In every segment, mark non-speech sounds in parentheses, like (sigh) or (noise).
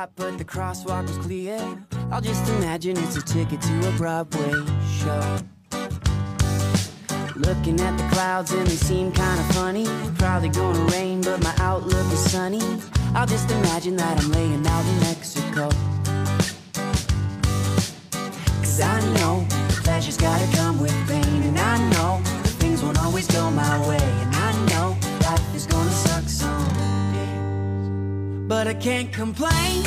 Should but the crosswalk was clear. I'll just imagine it's a ticket to a Broadway show. Looking at the clouds and they seem kinda funny. Probably gonna rain, but my outlook is sunny. I'll just imagine that I'm laying out in Mexico. Cause I know pleasure's gotta come with pain, and I know things won't always go my way, I can't complain.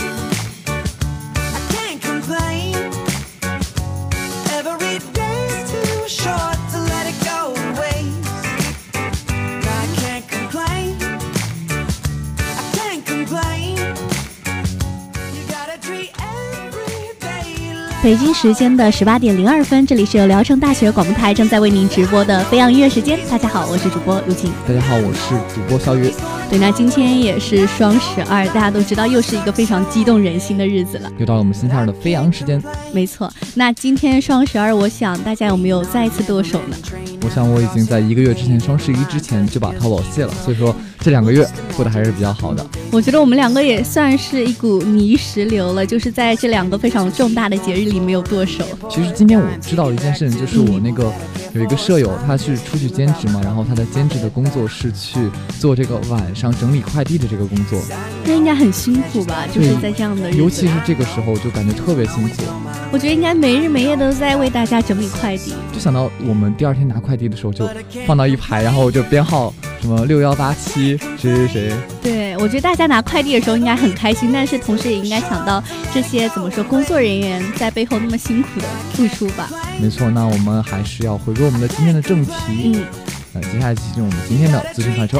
I can't complain. Every day's too short 北京时间的十八点零二分，这里是由聊城大学广播台正在为您直播的飞扬音乐时间。大家好，我是主播陆静。大家好，我是主播肖宇，对，那今天也是双十二，大家都知道又是一个非常激动人心的日子了。又到了我们新片儿的飞扬时间。没错，那今天双十二，我想大家有没有再一次剁手呢？我想我已经在一个月之前双十一之前就把淘宝卸了，所以说这两个月过得还是比较好的。我觉得我们两个也算是一股泥石流了，就是在这两个非常重大的节日里没有剁手。其实今天我知道一件事情，就是我那个有一个舍友，他是出去兼职嘛，然后他的兼职的工作是去做这个晚上整理快递的这个工作，那应该很辛苦吧？就是在这样的日子，尤其是这个时候就感觉特别辛苦。我觉得应该没日没夜都在为大家整理快递。就想到我们第二天拿快递的时候，就放到一排，然后就编号什么六幺八七谁谁谁。对，我觉得大家拿快递的时候应该很开心，但是同时也应该想到这些怎么说工作人员在背后那么辛苦的付出吧。没错，那我们还是要回归我们的今天的正题。嗯，那，接下来进入我们今天的资讯快车。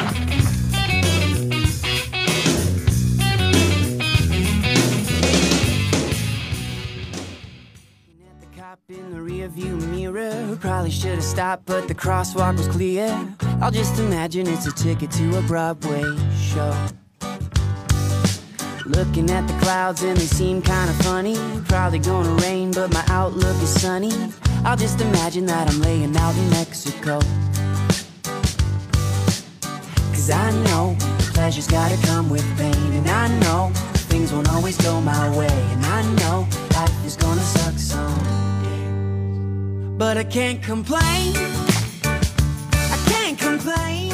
crosswalk was clear. I'll just imagine it's a ticket to a Broadway show. Looking at the clouds and they seem kinda funny. Probably gonna rain, but my outlook is sunny. I'll just imagine that I'm laying out in Mexico. Cause I know pleasure's gotta come with pain, and I know things won't always go my way, and I know life is gonna suck some. But I can't complain. Complain.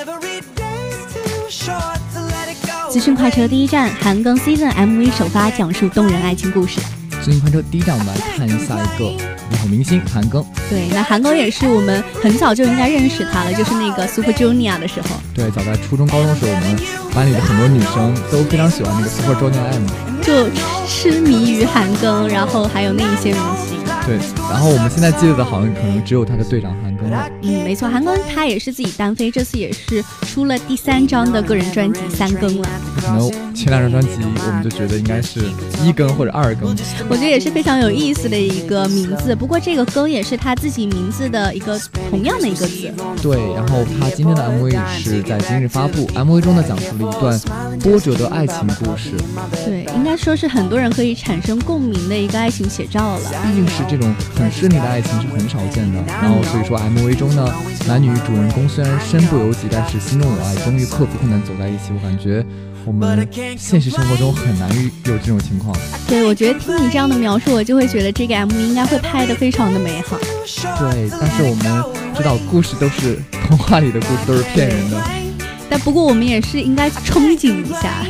Every day's too short to let it go. 资讯快车第一站，韩庚 Season MV 首发，讲述动人爱情故事。资讯快车第一站，我们来看一下一个幕后明星韩庚。对，那韩庚也是我们很早就应该认识他了，就是那个 Super Junior 的时候，对，早在初中、高中的时候，我们班里的很多女生都非常喜欢那个 Super Junior M。就痴迷于韩庚，然后还有那一些明星。对，然后我们现在记得的好像可能只有他的队长韩。嗯，没错，韩庚他也是自己单飞，这次也是出了第三张的个人专辑《三更》了。可能前两张专辑我们就觉得应该是一更或者二更，我觉得也是非常有意思的一个名字。不过这个“更”也是他自己名字的一个同样的一个字。对，然后他今天的 MV 是在今日发布，MV 中呢讲述了一段波折的爱情故事。对，应该说是很多人可以产生共鸣的一个爱情写照了。毕竟是这种很顺利的爱情是很少见的，然后所以说 MV 中呢，男女主人公虽然身不由己，但是心中有爱，终于克服困难走在一起。我感觉我们现实生活中很难遇有这种情况。对，我觉得听你这样的描述，我就会觉得这个 MV 应该会拍的非常的美好。对，但是我们知道故事都是童话里的故事都是骗人的。但不过我们也是应该憧憬一下。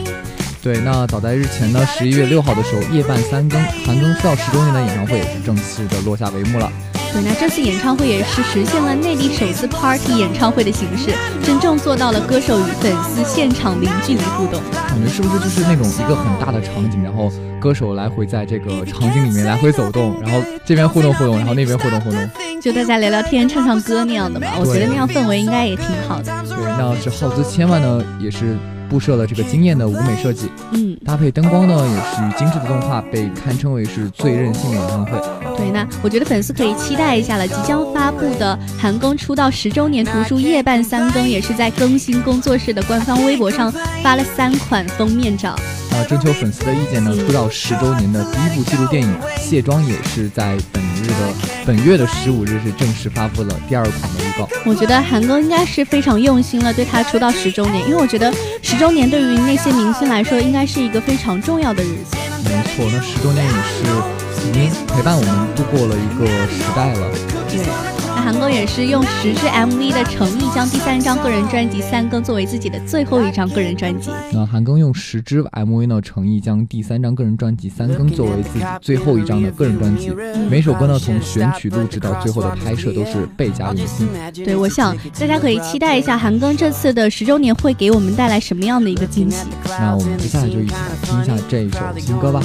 对，那早在日前呢，十一月六号的时候，夜半三更，韩庚出道十周年的演唱会也是正式的落下帷幕了。对，那这次演唱会也是实现了内地首次 party 演唱会的形式，真正做到了歌手与粉丝现场零距离互动。感觉是不是就是那种一个很大的场景，然后歌手来回在这个场景里面来回走动，然后这边互动互动，然后那边互动互动，就大家聊聊天、唱唱歌那样的吧？我觉得那样氛围应该也挺好的。对，那是耗资千万呢，也是。布设了这个惊艳的舞美设计，嗯，搭配灯光呢，也是精致的动画，被堪称为是最任性的演唱会。对，那我觉得粉丝可以期待一下了，即将发布的韩庚出道十周年图书《夜半三更》，也是在更新工作室的官方微博上发了三款封面照。啊，征求粉丝的意见呢，出道十周年的第一部纪录电影《卸妆》也是在本日的本月的十五日是正式发布了第二款的预告。我觉得韩庚应该是非常用心了，对他出道十周年，因为我觉得十周年对于那些明星来说，应该是一个非常重要的日子。没错，那十周年也是已经陪伴我们度过了一个时代了。对。那韩庚也是用十支 MV 的诚意，将第三张个人专辑《三更》作为自己的最后一张个人专辑。那韩庚用十支 MV 呢，诚意将第三张个人专辑《三更》作为自己最后一张的个人专辑。每首歌呢，从选曲、录制到最后的拍摄，都是倍加用心。对，我想大家可以期待一下韩庚这次的十周年会给我们带来什么样的一个惊喜。那我们接下来就一起来听一下这一首新歌吧。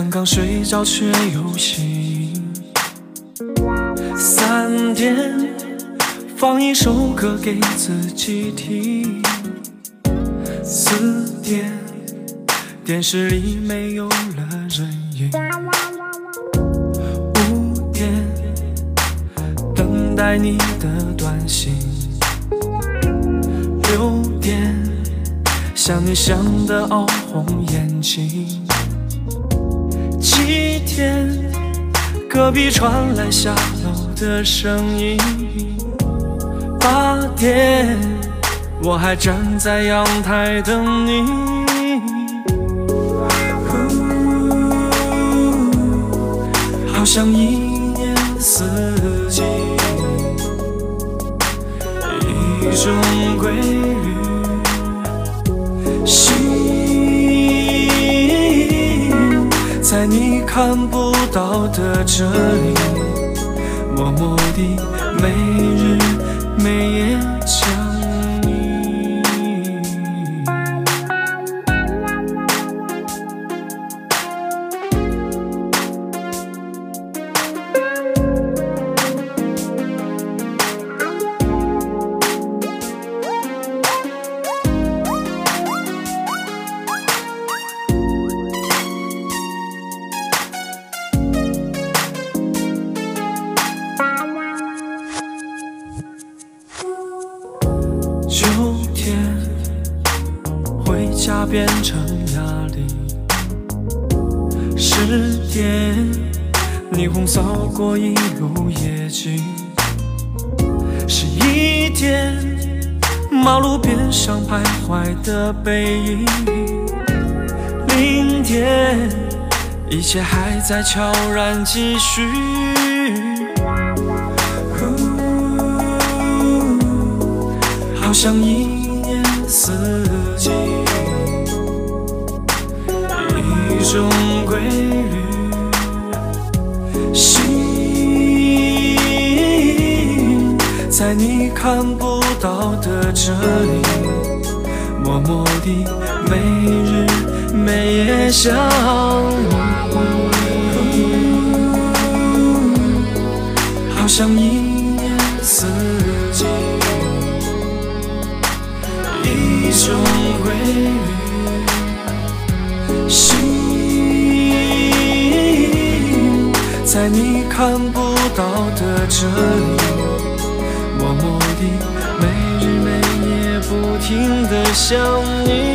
刚刚睡着却又醒。三点，放一首歌给自己听。四点，电视里没有了人影。五点，等待你的短信。六点，想你想得熬红眼睛。七点，隔壁传来下楼的声音。八点，我还站在阳台等你。好像一年四季。一种规律，在你看不到的这里，默默地每日每夜是一天，马路边上徘徊的背影。明天一切还在悄然继续，好像一年四季。一种规律。在你看不到的这里，默默地每日每夜想你，好像一年四季，一种规律。心在你看不到的这里，默默地每日每夜不停的想你。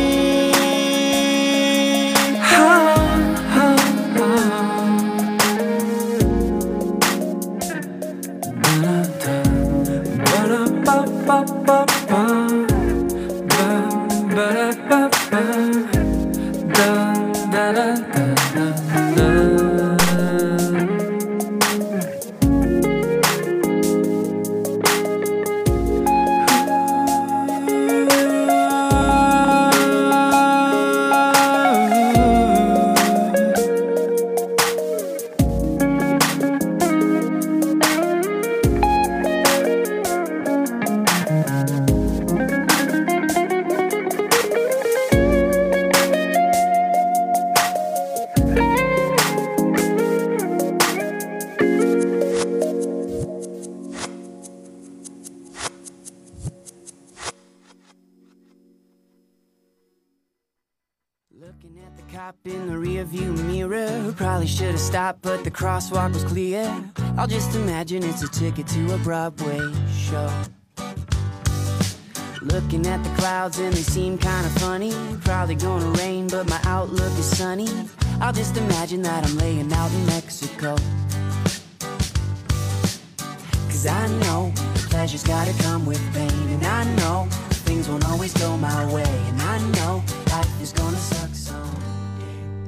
Probably should have stopped, but the crosswalk was clear. I'll just imagine it's a ticket to a Broadway show. Looking at the clouds and they seem kinda funny. Probably gonna rain, but my outlook is sunny. I'll just imagine that I'm laying out in Mexico. Cause I know pleasure's gotta come with pain. And I know things won't always go my way. And I know life is gonna suck.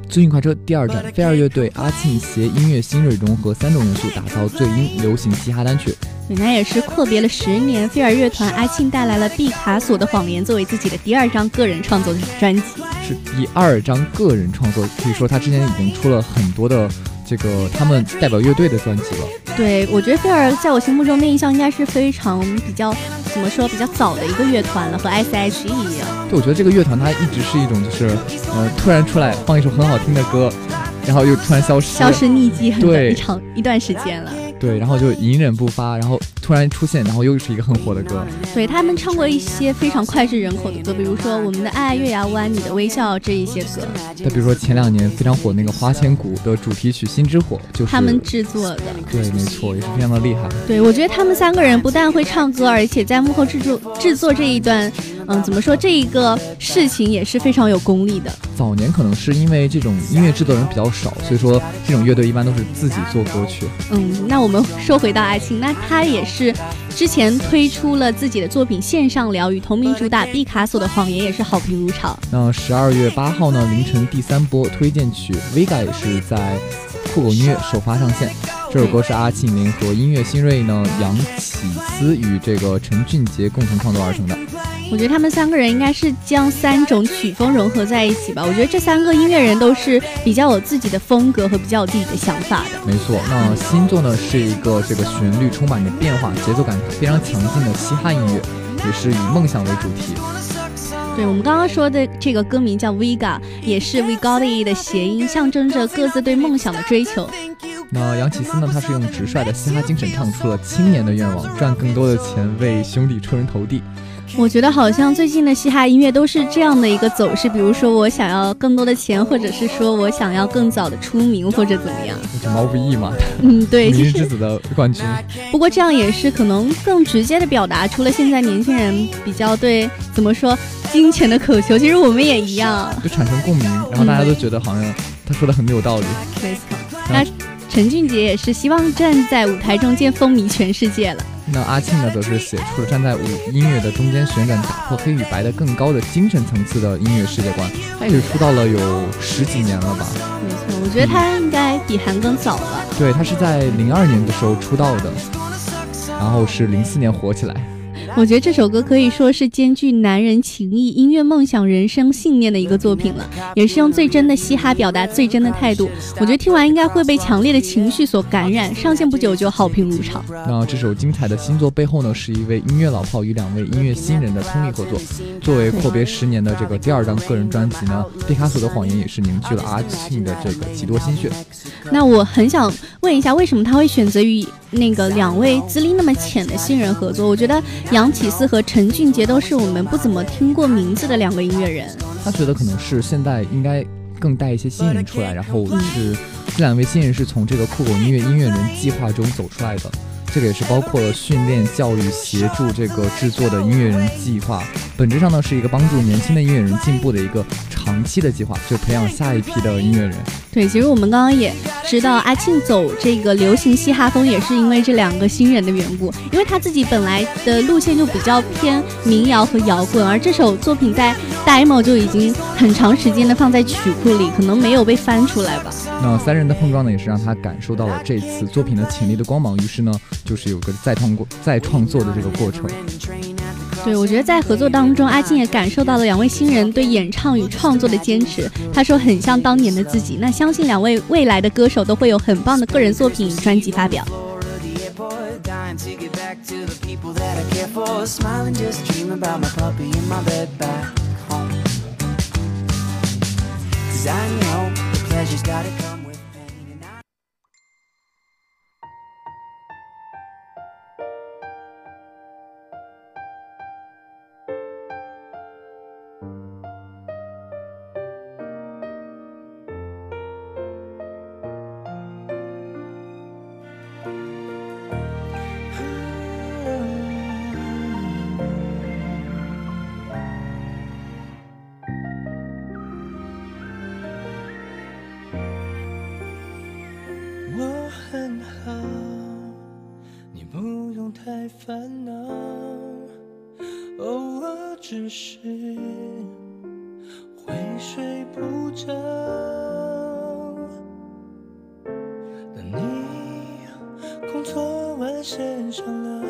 最近快车第二站，飞儿乐队阿庆携音乐新锐融合三种元素，打造最英流行嘻哈单曲。美男也是阔别了十年，飞儿乐团阿庆带来了《毕卡索的谎言》作为自己的第二张个人创作专辑。是第二张个人创作，可以说他之前已经出了很多的这个他们代表乐队的专辑了。对，我觉得菲尔在我心目中的印象应该是非常比较怎么说比较早的一个乐团了，和 S.H.E 一样。对，我觉得这个乐团它一直是一种就是呃突然出来放一首很好听的歌，然后又突然消失，消失匿迹很对一长一段时间了。对，然后就隐忍不发，然后突然出现，然后又是一个很火的歌。对他们唱过一些非常脍炙人口的歌，比如说《我们的爱》《月牙湾》《你的微笑》这一些歌，再比如说前两年非常火那个《花千骨》的主题曲《心之火》，就是他们制作的。对，没错，也是非常的厉害。对，我觉得他们三个人不但会唱歌，而且在幕后制作制作这一段，嗯，怎么说这一个事情也是非常有功力的。早年可能是因为这种音乐制作人比较少，所以说这种乐队一般都是自己做歌曲。嗯，那我们说回到爱庆，那他也是之前推出了自己的作品《线上聊》，与》，同名主打《毕卡索的谎言》也是好评如潮。那十二月八号呢，凌晨第三波推荐曲《Vega》也是在酷狗音乐首发上线。这首歌是阿庆联合音乐新锐呢杨启思与这个陈俊杰共同创作而成的。我觉得他们三个人应该是将三种曲风融合在一起吧。我觉得这三个音乐人都是比较有自己的风格和比较有自己的想法的。没错，那新作呢是一个这个旋律充满着变化、节奏感非常强劲的嘻哈音乐，也是以梦想为主题。对我们刚刚说的这个歌名叫 Vega，也是 We Got It 的谐音，象征着各自对梦想的追求。那杨启思呢，他是用直率的嘻哈精神唱出了青年的愿望，赚更多的钱为兄弟出人头地。我觉得好像最近的嘻哈音乐都是这样的一个走势，比如说我想要更多的钱，或者是说我想要更早的出名，或者怎么样。这毛不易嘛，嗯，对，明 (laughs) 日其实之子的冠军。不过这样也是可能更直接的表达出了现在年轻人比较对怎么说金钱的渴求。其实我们也一样，就产生共鸣，然后大家都觉得好像他说的很有道理。没错。那陈俊杰也是希望站在舞台中间风靡全世界了。那阿庆呢，则是写出了站在舞音乐的中间旋转，打破黑与白的更高的精神层次的音乐世界观。他也是出道了有十几年了吧？没错，我觉得他应该比韩庚早了。对他是在零二年的时候出道的，然后是零四年火起来。我觉得这首歌可以说是兼具男人情谊、音乐梦想、人生信念的一个作品了，也是用最真的嘻哈表达最真的态度。我觉得听完应该会被强烈的情绪所感染，上线不久就好评如潮。那这首精彩的新作背后呢，是一位音乐老炮与两位音乐新人的通力合作。作为阔别十年的这个第二张个人专辑呢，《毕卡索的谎言》也是凝聚了阿庆的这个极多心血。那我很想问一下，为什么他会选择与那个两位资历那么浅的新人合作？我觉得杨启思和陈俊杰都是我们不怎么听过名字的两个音乐人。他觉得可能是现在应该更带一些新人出来，然后是这两位新人是从这个酷狗音乐音乐人计划中走出来的。这个也是包括了训练、教育、协助这个制作的音乐人计划，本质上呢是一个帮助年轻的音乐人进步的一个长期的计划，就培养下一批的音乐人。对，其实我们刚刚也知道，阿庆走这个流行嘻哈风也是因为这两个新人的缘故，因为他自己本来的路线就比较偏民谣和摇滚，而这首作品在 demo 就已经很长时间的放在曲库里，可能没有被翻出来吧。那三人的碰撞呢，也是让他感受到了这次作品的潜力的光芒，于是呢。就是有个再创过、再创作的这个过程。对，我觉得在合作当中，阿静也感受到了两位新人对演唱与创作的坚持。他说很像当年的自己。那相信两位未来的歌手都会有很棒的个人作品、专辑发表。睡不着。等你工作完身上了，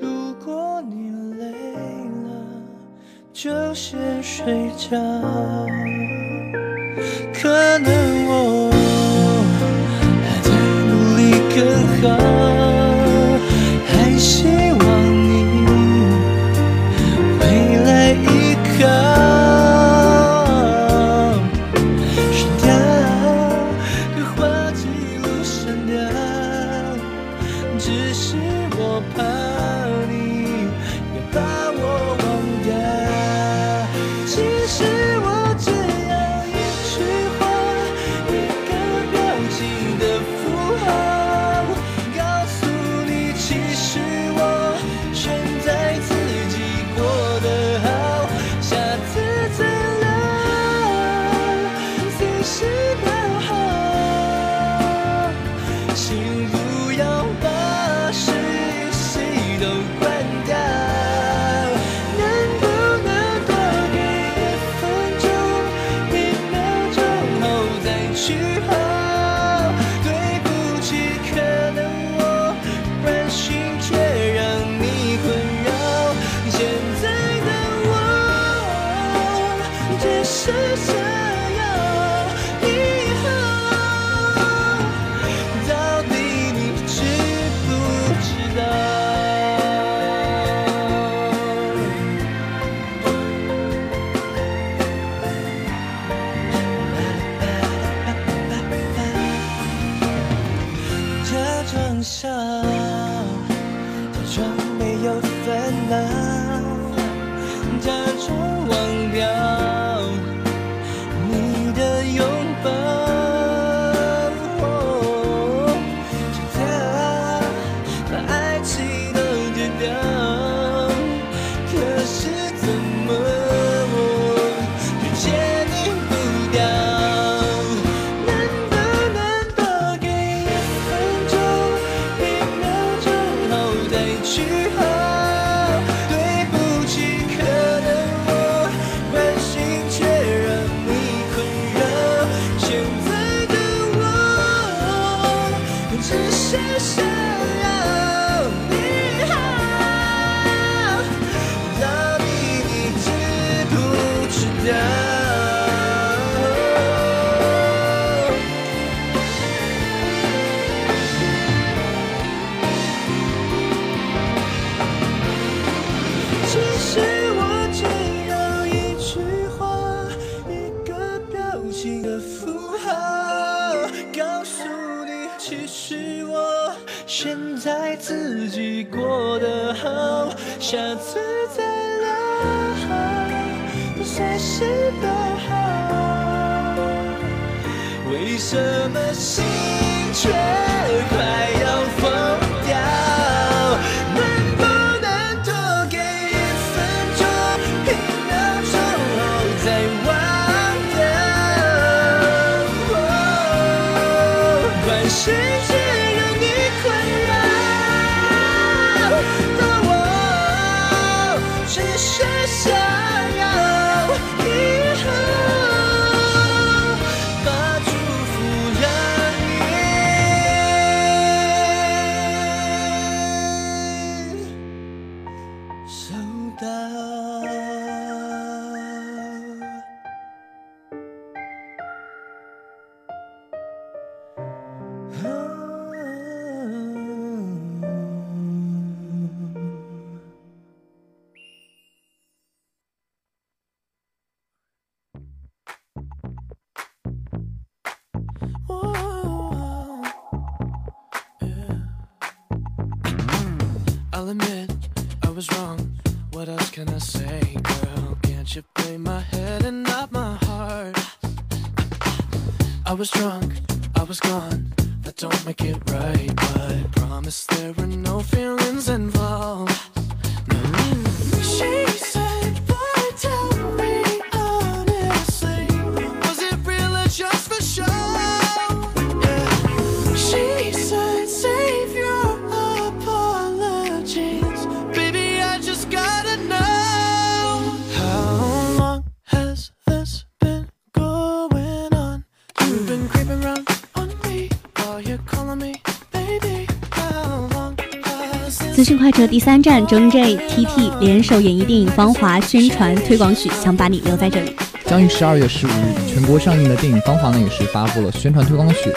如果你累了，就先睡觉。可能我还在努力更好，还是。people 随时都好。为什么心却 I'll admit I was wrong. What else can I say, girl? Can't you play my head and not my heart? I was drunk, I was gone. That don't make it right, but promise there were no feelings involved. No. She 车第三站，周 J、TT 联手演绎电影《芳华》宣传推广曲，想把你留在这里。将于十二月十五日全国上映的电影《芳华》呢，也是发布了宣传推广曲。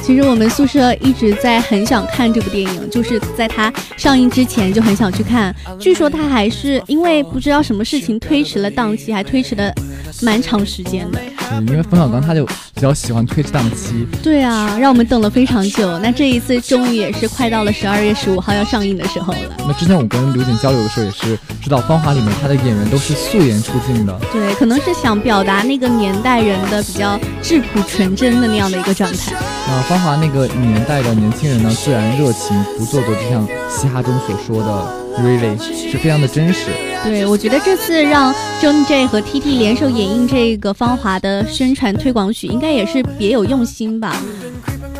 其实我们宿舍一直在很想看这部电影，就是在它上映之前就很想去看。据说它还是因为不知道什么事情推迟了档期，还推迟了蛮长时间的。嗯，因为冯小刚他就比较喜欢推迟档期，对啊，让我们等了非常久。那这一次终于也是快到了十二月十五号要上映的时候了。那之前我跟刘瑾交流的时候，也是知道《芳华》里面他的演员都是素颜出镜的。对，可能是想表达那个年代人的比较质朴纯真的那样的一个状态。那《芳华》那个年代的年轻人呢，自然热情不做作，就像嘻哈中所说的 “really”，是非常的真实。对，我觉得这次让 John J 和 TT 联手演绎这个《芳华》的宣传推广曲，应该也是别有用心吧。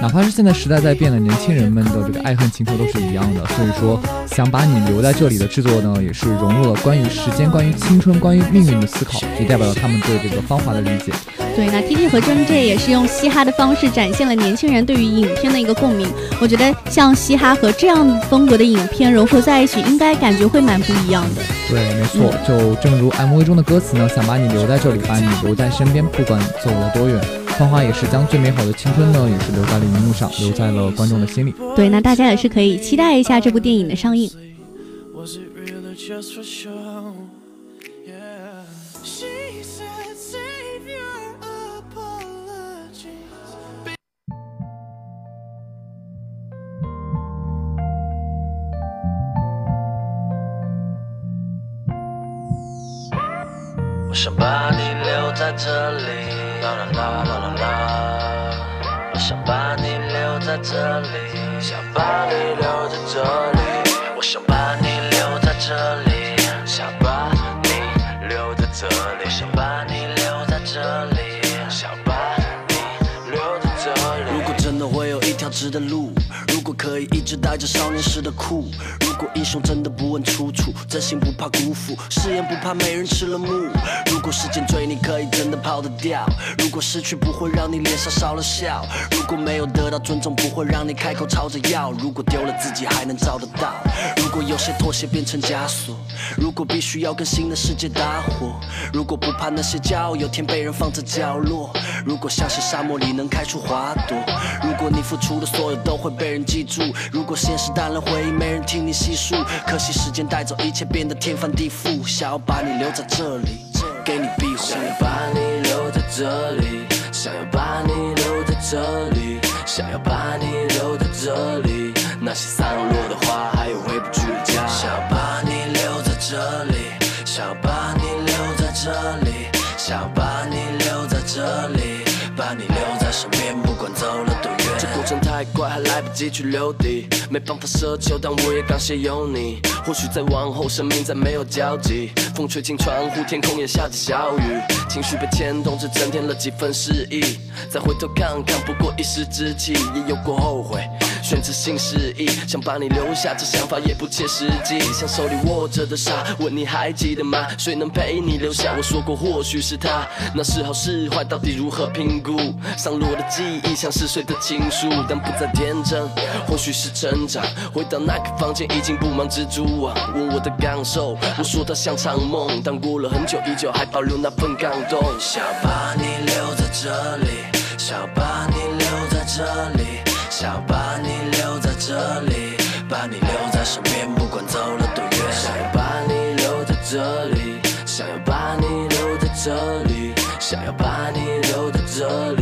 哪怕是现在时代在变的，年轻人们的这个爱恨情仇都是一样的。所以说，想把你留在这里的制作呢，也是融入了关于时间、关于青春、关于命运的思考，也代表了他们对这个《芳华》的理解。对，那 TT 和 John J 也是用嘻哈的方式展现了年轻人对于影片的一个共鸣。我觉得像嘻哈和这样风格的影片融合在一起，应该感觉会蛮不一样的。对，没错，就正如 MV 中的歌词呢，想把你留在这里，把你留在身边，不管走了多远。芳华也是将最美好的青春呢，也是留在了荧幕上，留在了观众的心里。对，那大家也是可以期待一下这部电影的上映。我想把你留在这里，啦啦啦啦啦。我想把你留在这里，想把你留在这里。我想把你留在这里，想把你留在这里，想把你留在这里，想把你留在这里。如果真的会有一条直的路，如果可以一直带着少年时的酷，如果英雄真的不问出处，真心不怕辜负，誓言不怕没人吃了木。如果时间追你可以真的跑得掉，如果失去不会让你脸上少了笑，如果没有得到尊重不会让你开口吵着要，如果丢了自己还能找得到，如果有些妥协变成枷锁，如果必须要跟新的世界搭伙，如果不怕那些骄傲有天被人放在角落，如果相信沙漠里能开出花朵，如果你付出的所有都会被人记住，如果现实淡了回忆没人听你细数，可惜时间带走一切变得天翻地覆，想要把你留在这里，想要把你留在这里，想要把你留在这里，想要把你留在这里。那些散落的花，还有回不去的家。想把你留在这里，想把你留在这里，想。太快，还来不及去留底，没办法奢求，但我也感谢有你。或许再往后，生命再没有交集，风吹进窗户，天空也下着小雨，情绪被牵动，只增添了几分诗意。再回头看看，不过一时之气，也有过后悔。选择性失忆，想把你留下，这想法也不切实际。像手里握着的沙，问你还记得吗？谁能陪你留下？我说过或许是他，那是好是坏，到底如何评估？上落的记忆像是谁的情书，但不再天真，或许是成长。回到那个房间，已经布满蜘蛛网。问我的感受，我说它像场梦，但过了很久，依旧还保留那份感动。想把你留在这里，想把你留在这里。想把你留在这里，把你留在身边，不管走了多远。想要把你留在这里，想要把你留在这里，想要把你留在这里。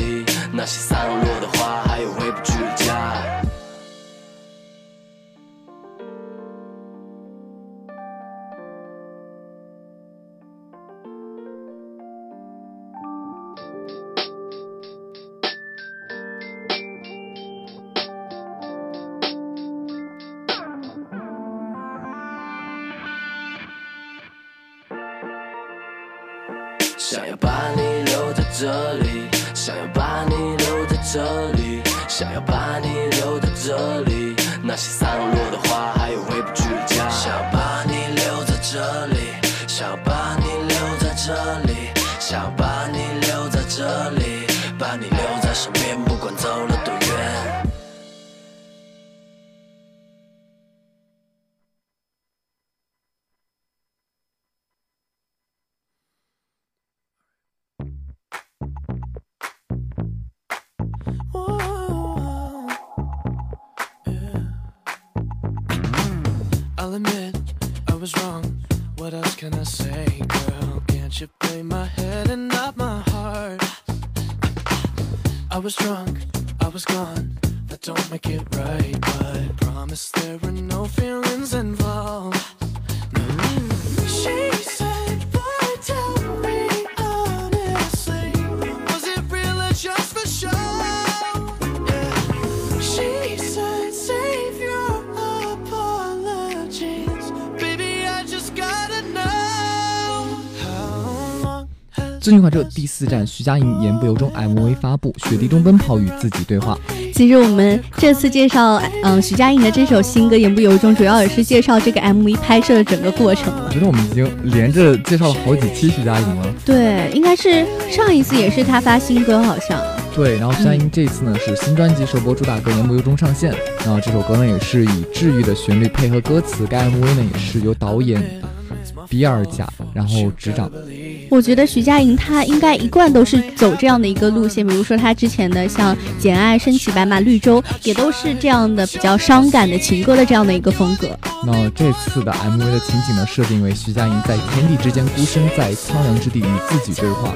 想要把你留在这里，想要把你留在这里，想要把你留在这里。那些散落的花，was wrong. What else can I say, girl? Can't you play my head and not my heart? I was drunk, I was gone. That don't make it right, but I promise there were no feelings involved. 最近快车第四站，徐佳莹言不由衷 MV 发布，雪地中奔跑与自己对话。其实我们这次介绍，嗯、徐佳莹的这首新歌《言不由衷》，主要也是介绍这个 MV 拍摄的整个过程了我。觉得我们已经连着介绍了好几期徐佳莹了。对，应该是上一次也是她发新歌，好像。对，然后徐佳莹这次呢是新专辑首播主打歌《言不由衷》上线，然后这首歌呢也是以治愈的旋律配合歌词，该 MV 呢也是由导演比尔贾然后执掌。我觉得徐佳莹她应该一贯都是走这样的一个路线，比如说她之前的像《简爱》《身骑白马》《绿洲》，也都是这样的比较伤感的情歌的这样的一个风格。那这次的 MV 的情景呢，设定为徐佳莹在天地之间孤身在苍凉之地与自己对话。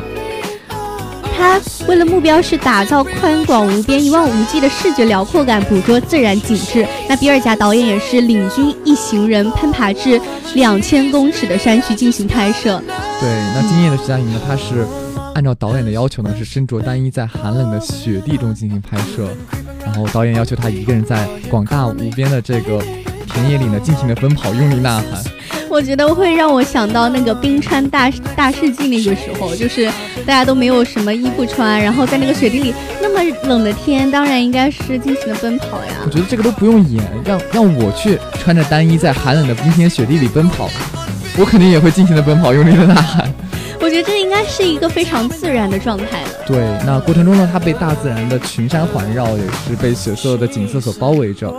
她为了目标是打造宽广无边、一望无际的视觉辽阔感，捕捉自然景致。那比尔贾导演也是领军一行人攀爬至两千公尺的山区进行拍摄。对，那今夜的徐佳莹呢，她是按照导演的要求呢，是身着单衣在寒冷的雪地中进行拍摄，然后导演要求她一个人在广大无边的这个田野里呢，尽情的奔跑，用力呐喊。我觉得会让我想到那个冰川大大世纪那个时候，就是大家都没有什么衣服穿，然后在那个雪地里那么冷的天，当然应该是尽情的奔跑呀我。觉得这个都不用演，让让我去穿着单衣在寒冷的冰天雪地里奔跑，我肯定也会尽情的奔跑，用力的呐喊。我觉得这应该是一个非常自然的状态了。对，那过程中呢，它被大自然的群山环绕，也是被雪色的景色所包围着。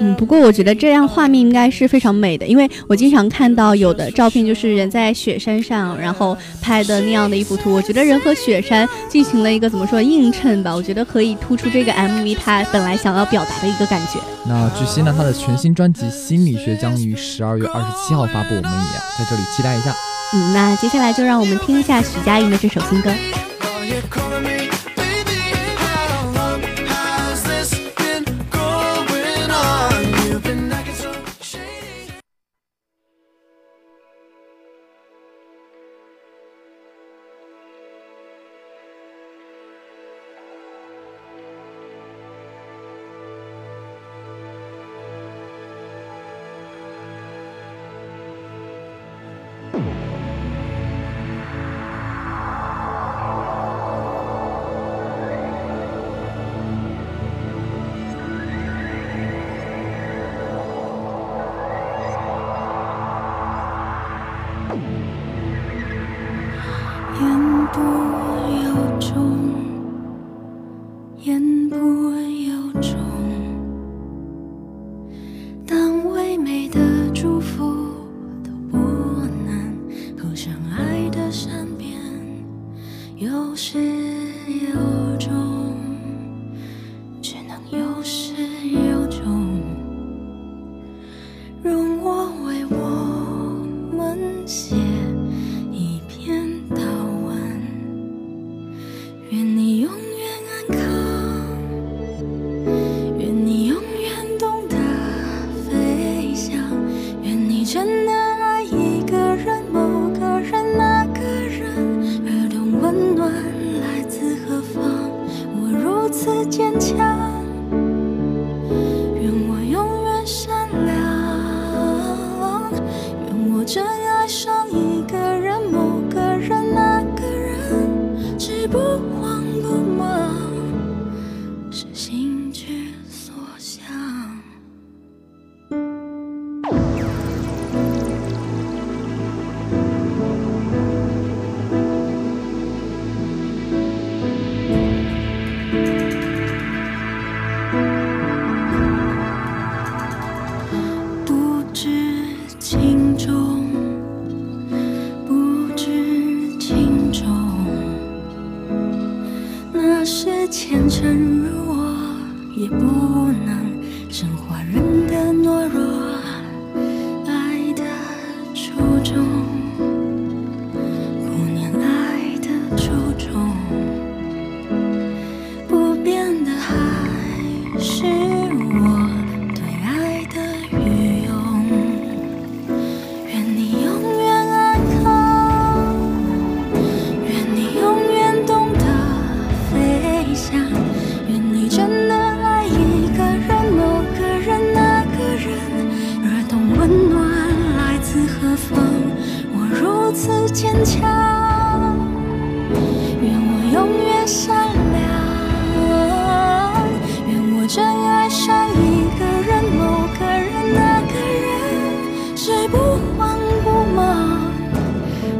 嗯，不过我觉得这样画面应该是非常美的，因为我经常看到有的照片就是人在雪山上，然后拍的那样的一幅图。我觉得人和雪山进行了一个怎么说映衬吧，我觉得可以突出这个 MV 它本来想要表达的一个感觉。那据悉呢，他的全新专辑《心理学》将于十二月二十七号发布，我们也要在这里期待一下。嗯，那接下来就让我们听一下许佳莹的这首新歌。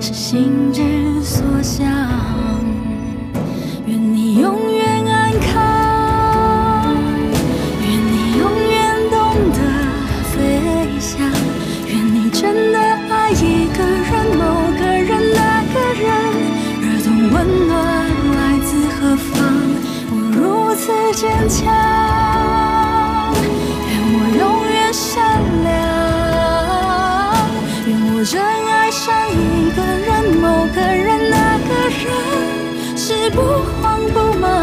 是心之所向愿你永远安康愿你永远懂得飞翔愿你真的爱一个人某个人那个人。而懂温暖来自何方我如此坚强。不慌不忙。